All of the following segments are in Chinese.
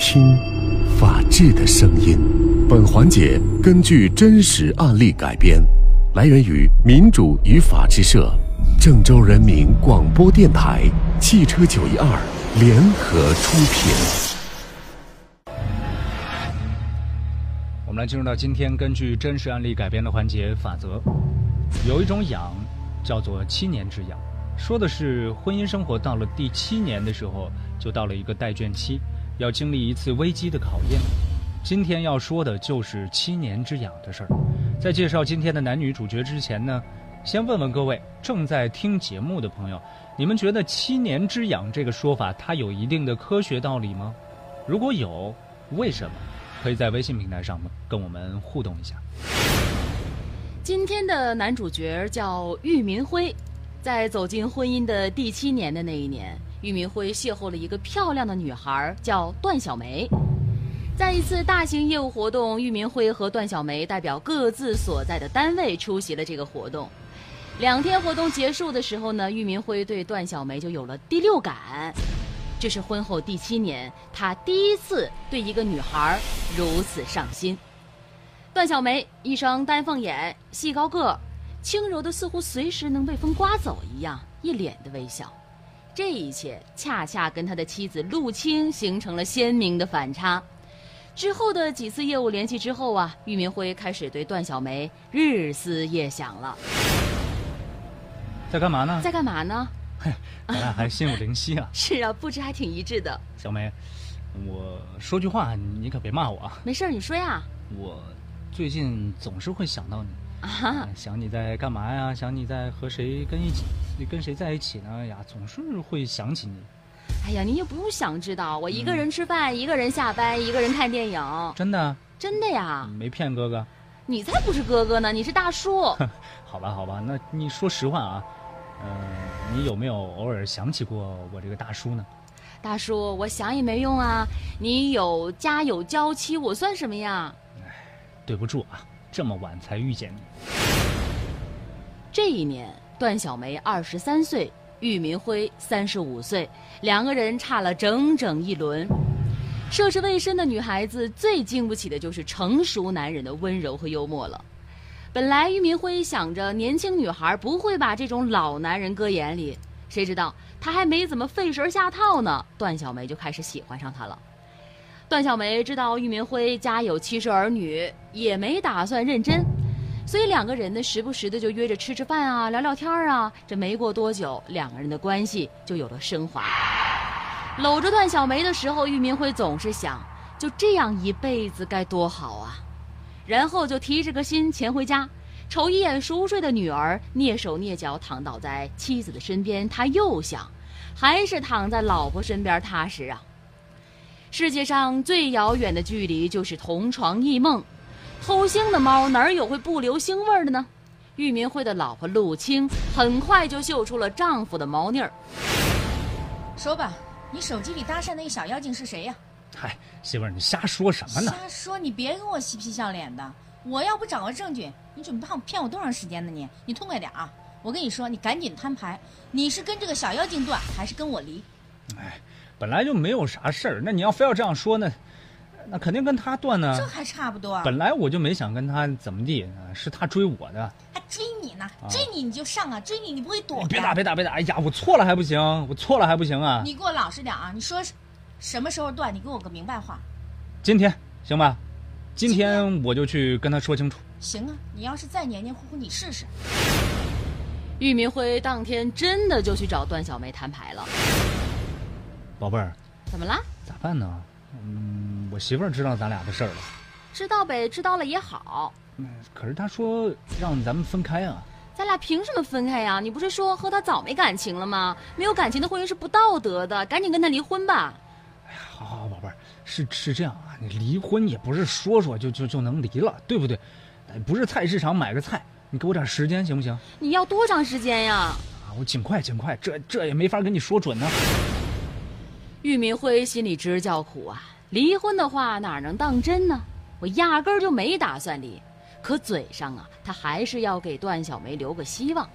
听，法治的声音。本环节根据真实案例改编，来源于民主与法治社、郑州人民广播电台、汽车九一二联合出品。我们来进入到今天根据真实案例改编的环节法则。有一种痒，叫做七年之痒，说的是婚姻生活到了第七年的时候，就到了一个待卷期，要经历一次危机的考验。今天要说的就是七年之痒的事儿。在介绍今天的男女主角之前呢，先问问各位正在听节目的朋友，你们觉得七年之痒这个说法它有一定的科学道理吗？如果有，为什么？可以在微信平台上跟我们互动一下。今天的男主角叫玉民辉，在走进婚姻的第七年的那一年，玉明辉邂逅了一个漂亮的女孩，叫段小梅。在一次大型业务活动，玉明辉和段小梅代表各自所在的单位出席了这个活动。两天活动结束的时候呢，玉明辉对段小梅就有了第六感，这是婚后第七年他第一次对一个女孩如此上心。段小梅一双丹凤眼，细高个，轻柔的似乎随时能被风刮走一样，一脸的微笑。这一切恰恰跟他的妻子陆青形成了鲜明的反差。之后的几次业务联系之后啊，俞民辉开始对段小梅日思夜想了。在干嘛呢？在干嘛呢？嘿，咱俩还心有灵犀啊！是啊，布置还挺一致的。小梅，我说句话，你可别骂我啊。没事你说呀。我最近总是会想到你啊，想你在干嘛呀？想你在和谁跟一起，跟谁在一起呢？呀，总是会想起你。哎呀，你也不用想知道，我一个人吃饭，一个人下班，一个人看电影。真的？真的呀。没骗哥哥。你才不是哥哥呢，你是大叔。好吧，好吧，那你说实话啊，呃，你有没有偶尔想起过我这个大叔呢？大叔，我想也没用啊。你有家有娇妻，我算什么呀？哎，对不住啊，这么晚才遇见你。这一年，段小梅二十三岁，俞民辉三十五岁，两个人差了整整一轮。涉世未深的女孩子最经不起的就是成熟男人的温柔和幽默了。本来俞民辉想着年轻女孩不会把这种老男人搁眼里，谁知道他还没怎么费神下套呢，段小梅就开始喜欢上他了。段小梅知道玉明辉家有七十儿女，也没打算认真，所以两个人呢时不时的就约着吃吃饭啊，聊聊天啊。这没过多久，两个人的关系就有了升华。搂着段小梅的时候，玉明辉总是想，就这样一辈子该多好啊！然后就提着个心前回家，瞅一眼熟睡的女儿，蹑手蹑脚躺倒在妻子的身边，他又想，还是躺在老婆身边踏实啊。世界上最遥远的距离就是同床异梦，偷腥的猫哪有会不留腥味的呢？玉民辉的老婆陆青很快就嗅出了丈夫的猫腻儿。说吧。你手机里搭讪那个小妖精是谁呀？嗨，媳妇儿，你瞎说什么呢？瞎说！你别跟我嬉皮笑脸的。我要不掌握证据，你准备骗骗我多长时间呢？你你痛快点啊！我跟你说，你赶紧摊牌，你是跟这个小妖精断，还是跟我离？哎，本来就没有啥事儿，那你要非要这样说呢？那肯定跟他断呢。这还差不多。本来我就没想跟他怎么地，是他追我的。还追你呢？追你你就上啊！追你你不会躲。别打别打别打！哎呀，我错了还不行？我错了还不行啊？你给我老实点啊！你说什么时候断？你给我个明白话。今天行吧？今天我就去跟他说清楚。行啊！你要是再黏黏糊糊，你试试。玉明辉当天真的就去找段小梅摊牌了。宝贝儿，怎么了？咋办呢？嗯，我媳妇儿知道咱俩的事儿了。知道呗，知道了也好。嗯，可是她说让咱们分开啊。咱俩凭什么分开呀？你不是说和他早没感情了吗？没有感情的婚姻是不道德的，赶紧跟他离婚吧。哎呀，好好宝贝儿，是是这样啊，你离婚也不是说说就就就能离了，对不对？不是菜市场买个菜，你给我点时间行不行？你要多长时间呀？啊，我尽快尽快，这这也没法跟你说准呢。玉明辉心里直叫苦啊！离婚的话哪能当真呢？我压根儿就没打算离，可嘴上啊，他还是要给段小梅留个希望。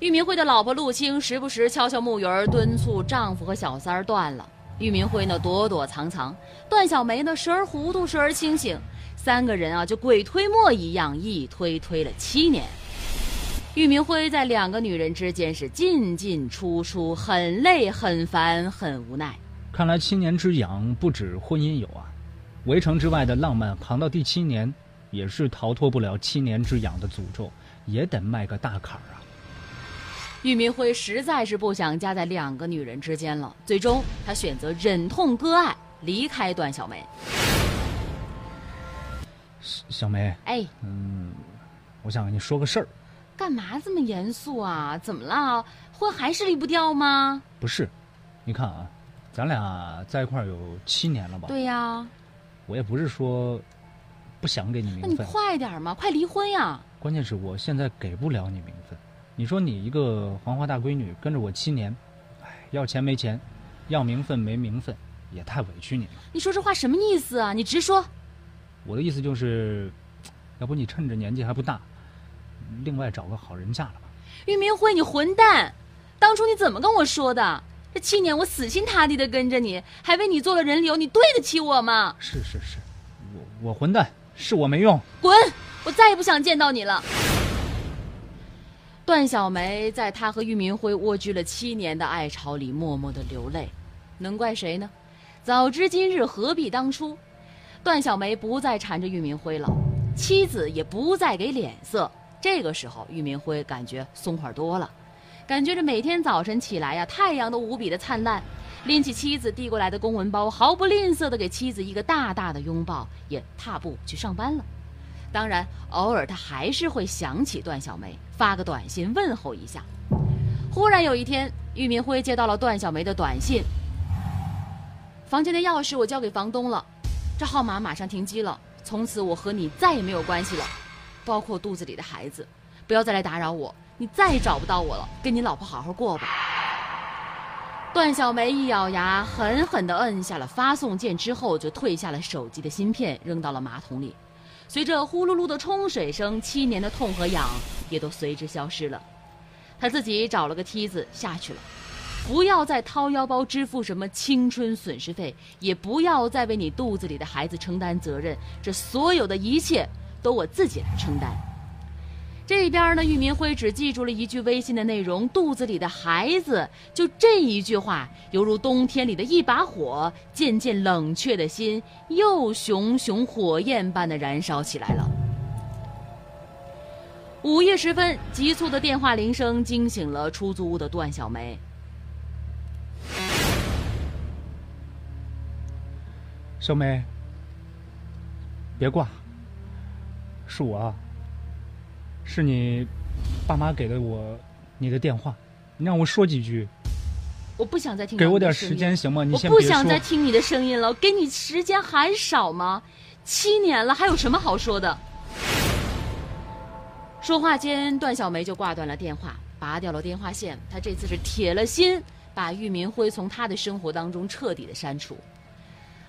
玉明辉的老婆陆青时不时敲敲木鱼，敦促丈夫和小三儿断了。玉明辉呢躲躲藏藏，段小梅呢时而糊涂，时而清醒，三个人啊就鬼推磨一样，一推推了七年。玉明辉在两个女人之间是进进出出，很累、很烦、很无奈。看来七年之痒不止婚姻有啊，围城之外的浪漫扛到第七年，也是逃脱不了七年之痒的诅咒，也得迈个大坎儿啊。玉明辉实在是不想夹在两个女人之间了，最终他选择忍痛割爱，离开段小梅。小梅，哎，嗯，我想跟你说个事儿。干嘛这么严肃啊？怎么了？婚还是离不掉吗？不是，你看啊，咱俩在一块儿有七年了吧？对呀。我也不是说不想给你名分。那你快点嘛，快离婚呀！关键是我现在给不了你名分。你说你一个黄花大闺女跟着我七年，哎，要钱没钱，要名分没名分，也太委屈你了。你说这话什么意思啊？你直说。我的意思就是，要不你趁着年纪还不大，另外找个好人嫁了吧。玉明辉，你混蛋！当初你怎么跟我说的？这七年我死心塌地的跟着你，还为你做了人流，你对得起我吗？是是是，我我混蛋，是我没用。滚！我再也不想见到你了。段小梅在她和玉明辉蜗居了七年的爱巢里默默的流泪，能怪谁呢？早知今日何必当初？段小梅不再缠着玉明辉了，妻子也不再给脸色。这个时候，玉明辉感觉松快多了，感觉着每天早晨起来呀，太阳都无比的灿烂，拎起妻子递过来的公文包，毫不吝啬的给妻子一个大大的拥抱，也踏步去上班了。当然，偶尔他还是会想起段小梅，发个短信问候一下。忽然有一天，玉明辉接到了段小梅的短信：“房间的钥匙我交给房东了，这号码马上停机了，从此我和你再也没有关系了，包括肚子里的孩子，不要再来打扰我，你再也找不到我了，跟你老婆好好过吧。”段小梅一咬牙，狠狠地摁下了发送键，之后就退下了手机的芯片，扔到了马桶里。随着呼噜噜的冲水声，七年的痛和痒也都随之消失了。她自己找了个梯子下去了，不要再掏腰包支付什么青春损失费，也不要再为你肚子里的孩子承担责任，这所有的一切都我自己来承担。这边呢，玉明辉只记住了一句微信的内容：“肚子里的孩子。”就这一句话，犹如冬天里的一把火，渐渐冷却的心又熊熊火焰般的燃烧起来了。午夜时分，急促的电话铃声惊醒了出租屋的段小梅。小梅，别挂，是我啊。是你爸妈给的我你的电话，你让我说几句。我不想再听。给我点时间行吗？你先。我不想再听你的声音了，给你时间还少吗？七年了，还有什么好说的？说话间，段小梅就挂断了电话，拔掉了电话线。她这次是铁了心把玉明辉从她的生活当中彻底的删除。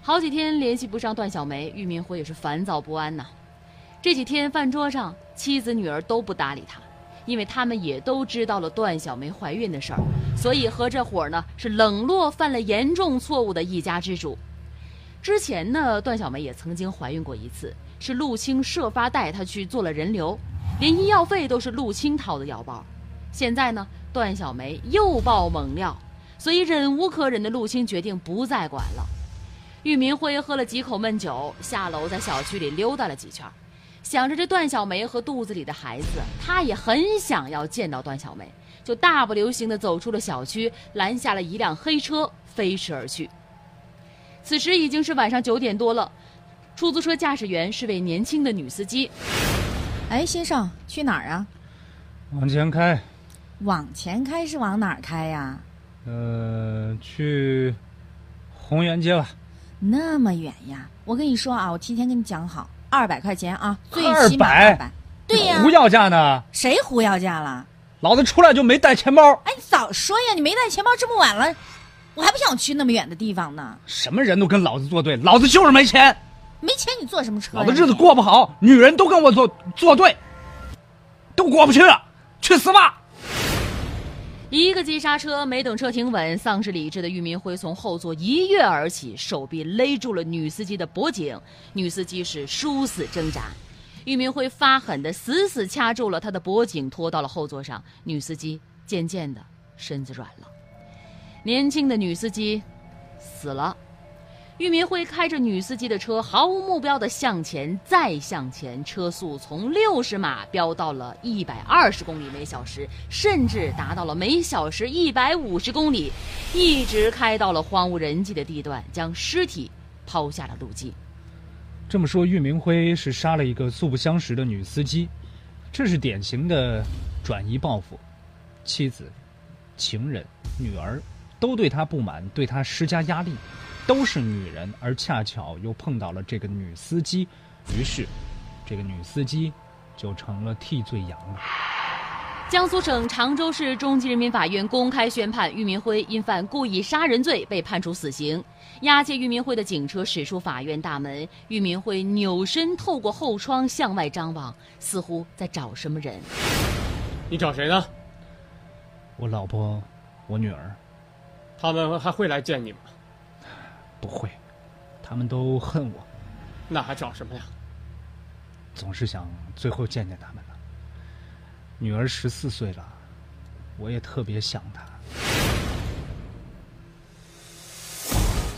好几天联系不上段小梅，玉明辉也是烦躁不安呐。这几天饭桌上，妻子女儿都不搭理他，因为他们也都知道了段小梅怀孕的事儿，所以和这伙呢是冷落犯了严重错误的一家之主。之前呢，段小梅也曾经怀孕过一次，是陆青设法带她去做了人流，连医药费都是陆青掏的腰包。现在呢，段小梅又爆猛料，所以忍无可忍的陆青决定不再管了。玉明辉喝了几口闷酒，下楼在小区里溜达了几圈。想着这段小梅和肚子里的孩子，他也很想要见到段小梅，就大步流星地走出了小区，拦下了一辆黑车，飞驰而去。此时已经是晚上九点多了，出租车驾驶员是位年轻的女司机。哎，先生，去哪儿啊？往前开。往前开是往哪儿开呀？呃，去红源街吧。那么远呀？我跟你说啊，我提前跟你讲好。二百块钱啊，最起码二百，对呀，胡要价呢？谁胡要价了？老子出来就没带钱包。哎，你早说呀！你没带钱包，这么晚了，我还不想去那么远的地方呢。什么人都跟老子作对，老子就是没钱。没钱你坐什么车？老子日子过不好，女人都跟我作作对，都过不去了，去死吧！一个急刹车，没等车停稳，丧失理智的郁明辉从后座一跃而起，手臂勒住了女司机的脖颈，女司机是殊死挣扎。郁明辉发狠的死死掐住了她的脖颈，拖到了后座上。女司机渐渐的身子软了，年轻的女司机死了。玉明辉开着女司机的车，毫无目标的向前，再向前，车速从六十码飙到了一百二十公里每小时，甚至达到了每小时一百五十公里，一直开到了荒无人迹的地段，将尸体抛下了路基。这么说，玉明辉是杀了一个素不相识的女司机，这是典型的转移报复，妻子、情人、女儿都对他不满，对他施加压力。都是女人，而恰巧又碰到了这个女司机，于是，这个女司机就成了替罪羊了。江苏省常州市中级人民法院公开宣判，郁明辉因犯故意杀人罪被判处死刑。押解郁明辉的警车驶出法院大门，郁明辉扭身透过后窗向外张望，似乎在找什么人。你找谁呢？我老婆，我女儿。他们还会来见你吗？不会，他们都恨我。那还找什么呀？总是想最后见见他们了。女儿十四岁了，我也特别想她。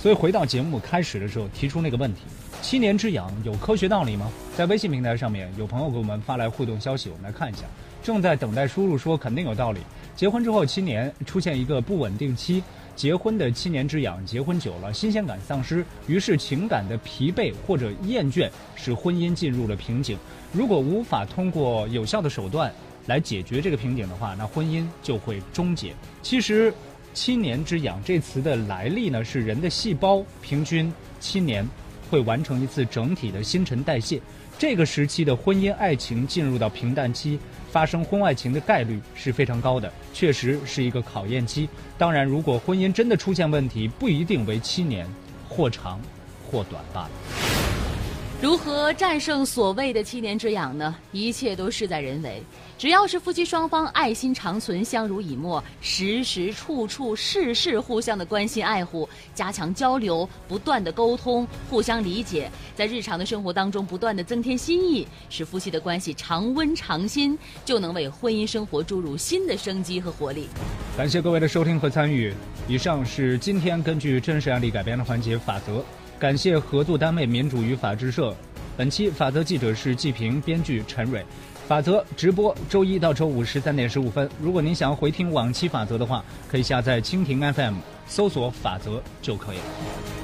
所以回到节目开始的时候提出那个问题：七年之痒有科学道理吗？在微信平台上面有朋友给我们发来互动消息，我们来看一下。正在等待输入说肯定有道理。结婚之后七年出现一个不稳定期。结婚的七年之痒，结婚久了新鲜感丧失，于是情感的疲惫或者厌倦，使婚姻进入了瓶颈。如果无法通过有效的手段来解决这个瓶颈的话，那婚姻就会终结。其实，七年之痒这词的来历呢，是人的细胞平均七年会完成一次整体的新陈代谢。这个时期的婚姻爱情进入到平淡期。发生婚外情的概率是非常高的，确实是一个考验期。当然，如果婚姻真的出现问题，不一定为七年，或长，或短罢了。如何战胜所谓的七年之痒呢？一切都事在人为。只要是夫妻双方爱心长存、相濡以沫，时时处处事事互相的关心爱护，加强交流，不断的沟通，互相理解，在日常的生活当中不断的增添新意，使夫妻的关系常温常新，就能为婚姻生活注入新的生机和活力。感谢各位的收听和参与。以上是今天根据真实案例改编的环节法则。感谢合作单位民主与法制社。本期法则记者是季平，编剧陈蕊。法则直播周一到周五十三点十五分。如果您想要回听往期法则的话，可以下载蜻蜓 FM，搜索法则就可以了。